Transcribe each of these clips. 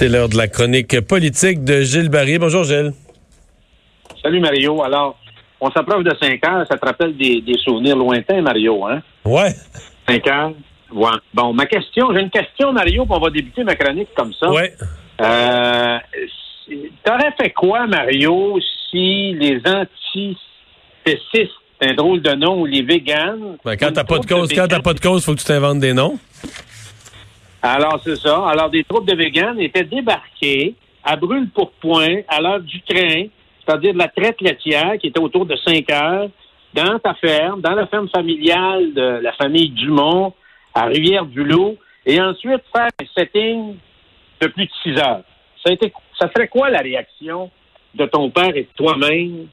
C'est l'heure de la chronique politique de Gilles Barry. Bonjour Gilles. Salut Mario. Alors, on s'approche de 5 heures. Ça te rappelle des, des souvenirs lointains, Mario, hein? Ouais. 5 heures? Ouais. Bon, ma question, j'ai une question, Mario, puis on va débuter ma chronique comme ça. Ouais. Euh, T'aurais fait quoi, Mario, si les antispécistes, c'est un drôle de nom, ou les véganes... Ben, quand t'as pas de cause, quand t'as pas de cause, faut que tu t'inventes des noms. Alors, c'est ça. Alors, des troupes de véganes étaient débarquées à brûle-pourpoint à l'heure du train, c'est-à-dire de la traite laitière qui était autour de 5 heures, dans ta ferme, dans la ferme familiale de la famille Dumont, à Rivière-du-Loup, et ensuite faire un setting de plus de 6 heures. Ça, a été, ça serait quoi la réaction de ton père et de toi-même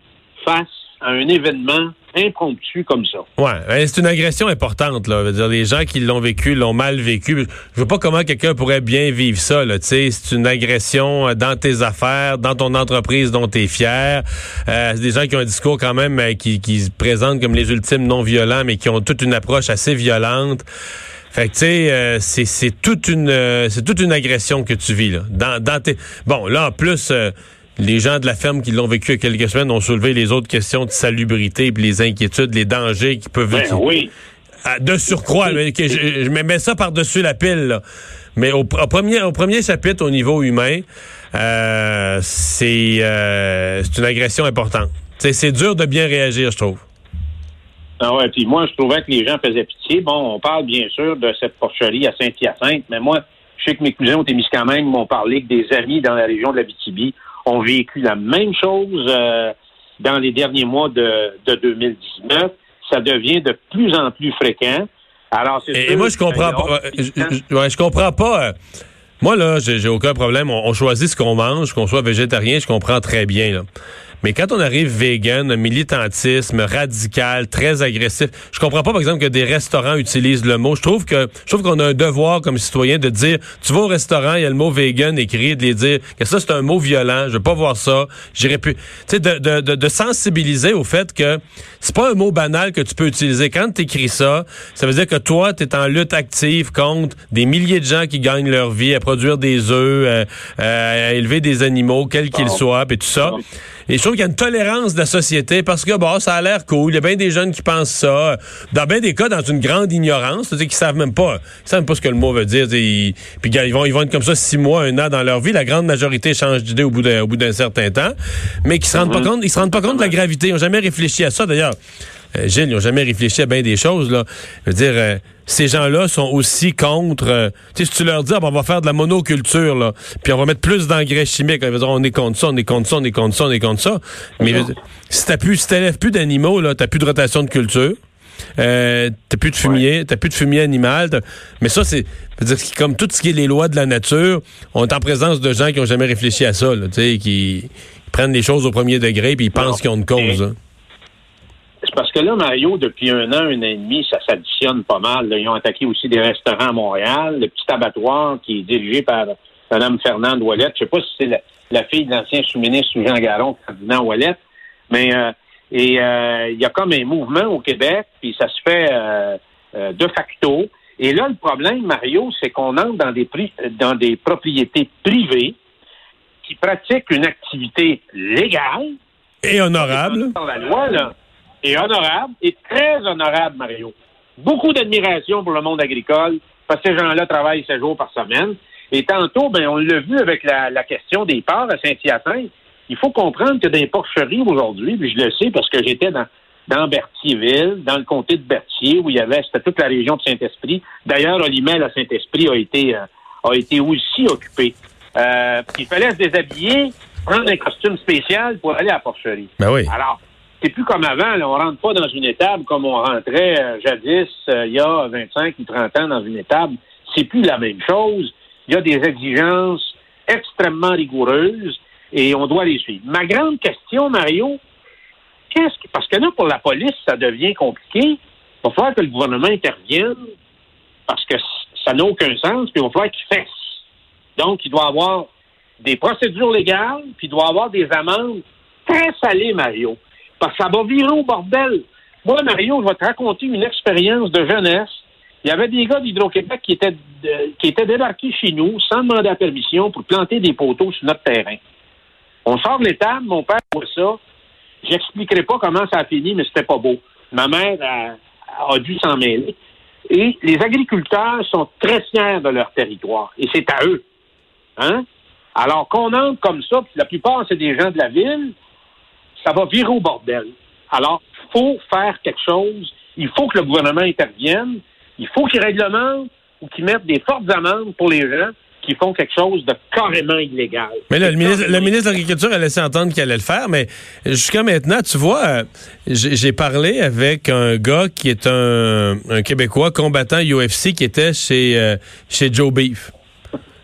face à un événement impromptu comme ça? Ouais, ben, c'est une agression importante là. Dire, les gens qui l'ont vécu l'ont mal vécu. Je vois pas comment quelqu'un pourrait bien vivre ça. Là. C'est une agression euh, dans tes affaires, dans ton entreprise dont tu es fier. Euh, c'est des gens qui ont un discours quand même euh, qui, se présentent comme les ultimes non violents, mais qui ont toute une approche assez violente. Fait que tu sais, c'est toute une agression que tu vis là. Dans, tes bon là en plus. Les gens de la ferme qui l'ont vécu il y a quelques semaines ont soulevé les autres questions de salubrité, puis les inquiétudes, les dangers qui peuvent Ben qui- oui. de surcroît, mais je, je me mets ça par-dessus la pile. là. Mais au, au premier, au premier chapitre, au niveau humain, euh, c'est euh, c'est une agression importante. C'est dur de bien réagir, je trouve. Ah ouais, puis moi, je trouvais que les gens faisaient pitié. Bon, on parle bien sûr de cette porcherie à Saint-Hyacinthe, mais moi, je sais que mes cousins au Témiscamingue m'ont parlé que des amis dans la région de la BTB ont vécu la même chose euh, dans les derniers mois de, de 2019. Ça devient de plus en plus fréquent. Alors, c'est Et, moi, je comprends pas. je, je- ouais, je comprends pas. moi, là, j'ai j'ai aucun problème. On, on choisit ce qu'on mange, qu'on soit végétarien, je comprends très bien. Là. Mais quand on arrive vegan, militantisme radical, très agressif, je comprends pas, par exemple, que des restaurants utilisent le mot. Je trouve que je trouve qu'on a un devoir comme citoyen de dire, tu vas au restaurant, il y a le mot vegan écrit, de les dire que ça c'est un mot violent, je veux pas voir ça. J'irai plus. Tu sais, de, de, de, de sensibiliser au fait que c'est pas un mot banal que tu peux utiliser. Quand tu écris ça, ça veut dire que toi, tu es en lutte active contre des milliers de gens qui gagnent leur vie à produire des œufs, euh, euh, à élever des animaux, quels qu'ils soient, et tout ça. Et je trouve qu'il y a une tolérance de la société parce que bon, ça a l'air cool. Il y a bien des jeunes qui pensent ça. Dans bien des cas, dans une grande ignorance, c'est-à-dire qu'ils savent même pas, ils savent même pas ce que le mot veut dire. Ils- puis ils vont, ils vont être comme ça six mois, un an dans leur vie. La grande majorité change d'idée au bout d'un, certain temps, mais qui se rendent pas compte, ils se rendent pas compte de la gravité. Ils ont jamais réfléchi à ça. D'ailleurs, euh, Gilles, ils n'ont jamais réfléchi à bien des choses. Là. Je veux dire, euh, ces gens-là sont aussi contre. euh, tu sais, si tu leur dis, ah, ben, on va faire de la monoculture, là, puis on va mettre plus d'engrais chimiques, ils vont dire, on est contre ça, on est contre ça, on est contre ça, on est contre ça. Mais dire, si t'as plus, si t'élèves plus d'animaux, là, t'as plus de rotation de culture. Euh, t'as plus de fumier, t'as plus de fumier animal. Mais ça, c'est, dire, comme tout ce qui est les lois de la nature, on est en présence de gens qui ont jamais réfléchi à ça, là, tu qui prennent les choses au premier degré puis ils pensent qu'ils ont une cause. hein. C'est parce que là, Mario, depuis un an, un an et demi, ça s'additionne pas mal. là. Ils ont attaqué aussi des restaurants à Montréal, le petit abattoir qui est dirigé par Mme Fernande Ouellette. Je sais pas si c'est la, la fille de l'ancien sous-ministre Jean Garon, Ferdinand Ouellette, mais euh, et euh, il y a comme un mouvement au Québec, puis ça se fait euh, de facto. Et là, le problème, Mario, c'est qu'on entre dans des pri- dans des propriétés privées qui pratiquent une activité légale, Et honorable. par la loi, là, et honorable, et très honorable, Mario. Beaucoup d'admiration pour le monde agricole, parce que ces gens-là travaillent 7 jours par semaine. Et tantôt, ben, on l'a vu avec la, la question des ports à Saint-Hyacinthe. Il faut comprendre que dans les porcheries aujourd'hui, puis je le sais parce que j'étais dans, dans Berthierville, dans le comté de Berthier, où il y avait, c'était toute la région de Saint-Esprit. D'ailleurs, Olimel à Saint-Esprit a été, euh, a été aussi occupé. Euh, il fallait se déshabiller, prendre un costume spécial pour aller à la porcherie. Ben oui. Alors, c'est plus comme avant. Là, on rentre pas dans une étable comme on rentrait euh, jadis, euh, il y a 25 ou 30 ans dans une étable. C'est plus la même chose. il y a des exigences extrêmement rigoureuses et on doit les suivre. Ma grande question, Mario, qu'est-ce que, parce que là, pour la police, ça devient compliqué. Il va falloir que le gouvernement intervienne parce que ça n'a aucun sens, puis il va falloir qu'il fasse. Donc, il doit avoir des procédures légales, puis il doit avoir des amendes très salées, Mario. Parce que ça va virer au bordel. Moi, Mario, je vais te raconter une expérience de jeunesse. Il y avait des gars d'Hydro-Québec qui étaient, de- qui étaient débarqués chez nous sans demander la permission pour planter des poteaux sur notre terrain. On sort de l'étable, mon père voit ça. J'expliquerai pas comment ça a fini, mais c'était pas beau. Ma mère a, a dû s'en mêler. Et les agriculteurs sont très fiers de leur territoire. Et c'est à eux. Hein? Alors qu'on entre comme ça, puis la plupart, c'est des gens de la ville, ça va virer au bordel. Alors, il faut faire quelque chose. Il faut que le gouvernement intervienne. Il faut qu'il réglemente ou qu'il mette des fortes amendes pour les gens qui font quelque chose de carrément illégal. Mais là, le ministre, le Carrément ministre de l'Agriculture a laissé entendre qu'il allait le faire, mais jusqu'à maintenant, tu vois, euh, j'ai parlé avec un gars qui est un, un Québécois combattant UFC qui était chez, euh, chez Joe Beef.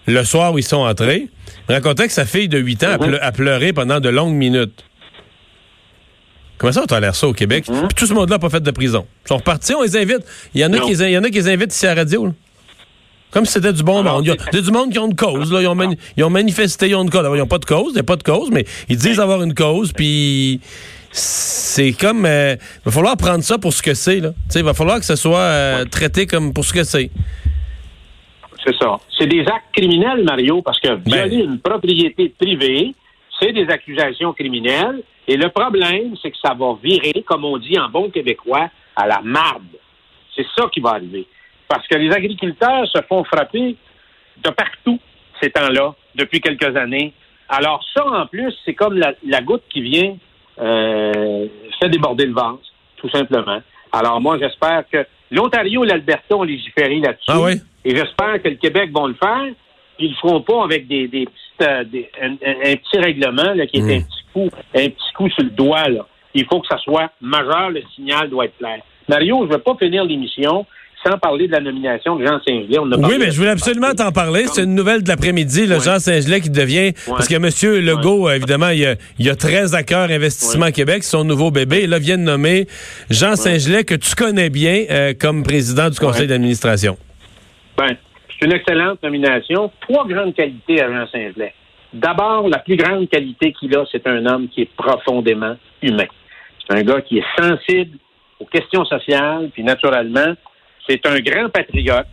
Le soir où ils sont entrés, il racontait que sa fille de 8 ans a pleuré pendant de longues minutes. Comment ça, on l'air ça au Québec? Puis tout ce monde-là n'a pas fait de prison. Ils sont repartis, on les invite. Il y en a, Non. qui, il y en a qui les invitent ici à la radio. là. Comme si c'était du bon Alors, monde. Il y a, du monde qui ont une cause. Là. Ils, ont mani- ils ont manifesté, ils ont une cause. Alors, Ils n'ont pas de cause, il n'y a pas de cause, mais ils disent avoir une cause, puis c'est comme... euh, il va falloir prendre ça pour ce que c'est. Il va falloir que ce soit euh, traité comme pour ce que c'est. C'est ça. C'est des actes criminels, Mario, parce que violer une propriété privée, c'est des accusations criminelles. Et le problème, c'est que ça va virer, comme on dit en bon québécois, à la marde. C'est ça qui va arriver. Parce que les agriculteurs se font frapper de partout ces temps-là, depuis quelques années. Alors ça, en plus, c'est comme la, la goutte qui vient euh, fait déborder le vase, tout simplement. Alors moi, j'espère que l'Ontario et l'Alberta ont légiféré là-dessus. Ah oui? Et j'espère que le Québec vont le faire. Ils le feront pas avec des, des petites, euh, des- un, un- un petit règlement là, qui est Mm. un petit coup, un petit coup sur le doigt. Là. Il faut que ça soit majeur, le signal doit être clair. Mario, je ne vais pas finir l'émission sans parler de la nomination de Jean Saint-Gelais. Oui, mais je voulais absolument t'en parler. C'est une nouvelle de l'après-midi, le. Jean Saint-Gelais qui devient... Parce que M. Legault, euh, évidemment, il a, il a très à cœur Investissement. Québec, son nouveau bébé. Et là, vient de nommer Jean Saint-Gelais, que tu connais bien euh, comme président du conseil d'administration. Ben, c'est une excellente nomination. Trois grandes qualités à Jean Saint-Gelais. D'abord, la plus grande qualité qu'il a, c'est un homme qui est profondément humain. C'est un gars qui est sensible aux questions sociales, puis naturellement, c'est un grand patriote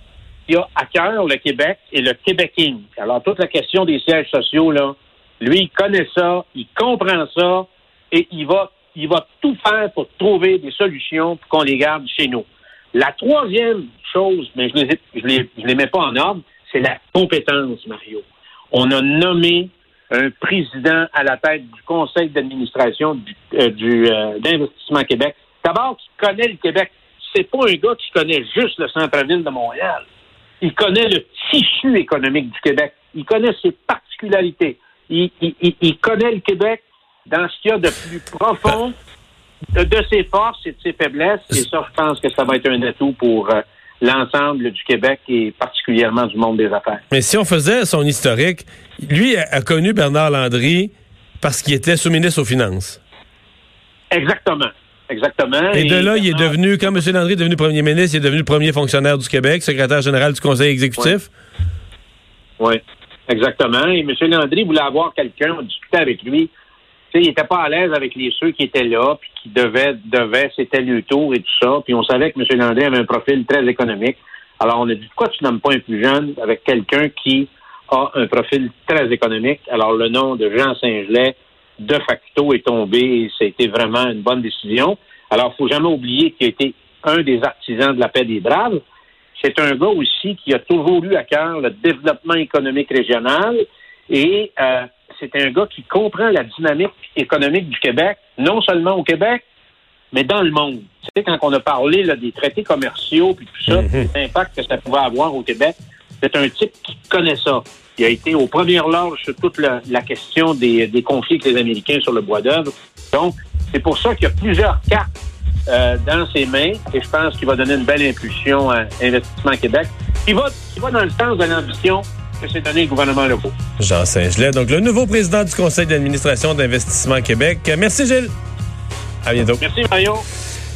qui a à cœur le Québec et le Québéking. Alors, toute la question des sièges sociaux, là, lui, il connaît ça, il comprend ça, et il va, il va tout faire pour trouver des solutions pour qu'on les garde chez nous. La troisième chose, mais je les, ai- je les, je les mets pas en ordre, c'est la compétence, Mario. On a nommé un président à la tête du conseil d'administration du, euh, du, euh, d'Investissement Québec. D'abord, qui connaît le Québec. C'est pas un gars qui connaît juste le centre-ville de Montréal. Il connaît le tissu économique du Québec. Il connaît ses particularités. Il, il- il- connaît le Québec dans ce qu'il y a de plus profond de, de ses forces et de ses faiblesses. Et ça, je pense que ça va être un atout pour euh, l'ensemble du Québec et particulièrement du monde des affaires. Mais si on faisait son historique, lui a, connu Bernard Landry parce qu'il était sous-ministre aux Finances. Exactement. Exactement. Et de là, il est devenu, quand M. Landry est devenu premier ministre, il est devenu premier fonctionnaire du Québec, secrétaire général du conseil exécutif. Oui, exactement. Et M. Landry voulait avoir quelqu'un, on discutait avec lui. Sais, il n'était pas à l'aise avec les ceux qui étaient là, puis qui devaient, devaient, c'était le tour et tout ça. Puis on savait que M. Landry avait un profil très économique. Alors on a dit, pourquoi tu nommes pas un plus jeune avec quelqu'un qui a un profil très économique? Alors le nom de Jean Saint-Gelais, de facto, est tombé et été vraiment une bonne décision. Alors, faut jamais oublier qu'il a été un des artisans de la paix des braves. C'est un gars aussi qui a toujours eu à cœur le développement économique régional et euh, c'est un gars qui comprend la dynamique économique du Québec, non seulement au Québec, mais dans le monde. Tu sais, quand on a parlé là, des traités commerciaux puis tout ça, l'impact que ça pouvait avoir au Québec, c'est un type qui connaît ça. Il a été aux premières loges sur toute la, la question des, des conflits avec les Américains sur le bois d'œuvre. Donc, c'est pour ça qu'il y a plusieurs cartes euh, dans ses mains et je pense qu'il va donner une belle impulsion à Investissement Québec qui va, qui va dans le sens de l'ambition que s'est donné le gouvernement. Jean Saint-Gelais, donc le nouveau président du Conseil d'administration d'Investissement Québec. Merci Gilles. À bientôt. Merci Mario.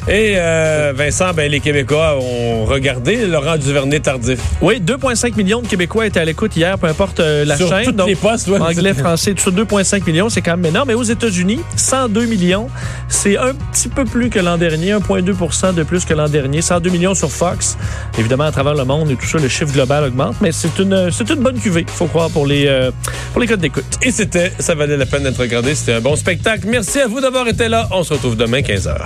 Et euh, Vincent, ben, les Québécois ont regardé Laurent Duvernay tardif. Oui, 2,5 millions de Québécois étaient à l'écoute hier, peu importe euh, la Sur chaîne. toutes les postes, ouais. anglais, français, tout ça, 2,5 millions, c'est quand même énorme. Mais aux États-Unis, 102 millions, c'est un petit peu plus que l'an dernier, 1,2% de plus que l'an dernier. 102 millions sur Fox. Évidemment, à travers le monde et tout ça, le chiffre global augmente, mais c'est une, c'est une bonne cuvée, faut croire, pour les, euh, pour les codes d'écoute. Et c'était, ça valait la peine d'être regardé. C'était un bon spectacle. Merci à vous d'avoir été là. On se retrouve demain, 15h.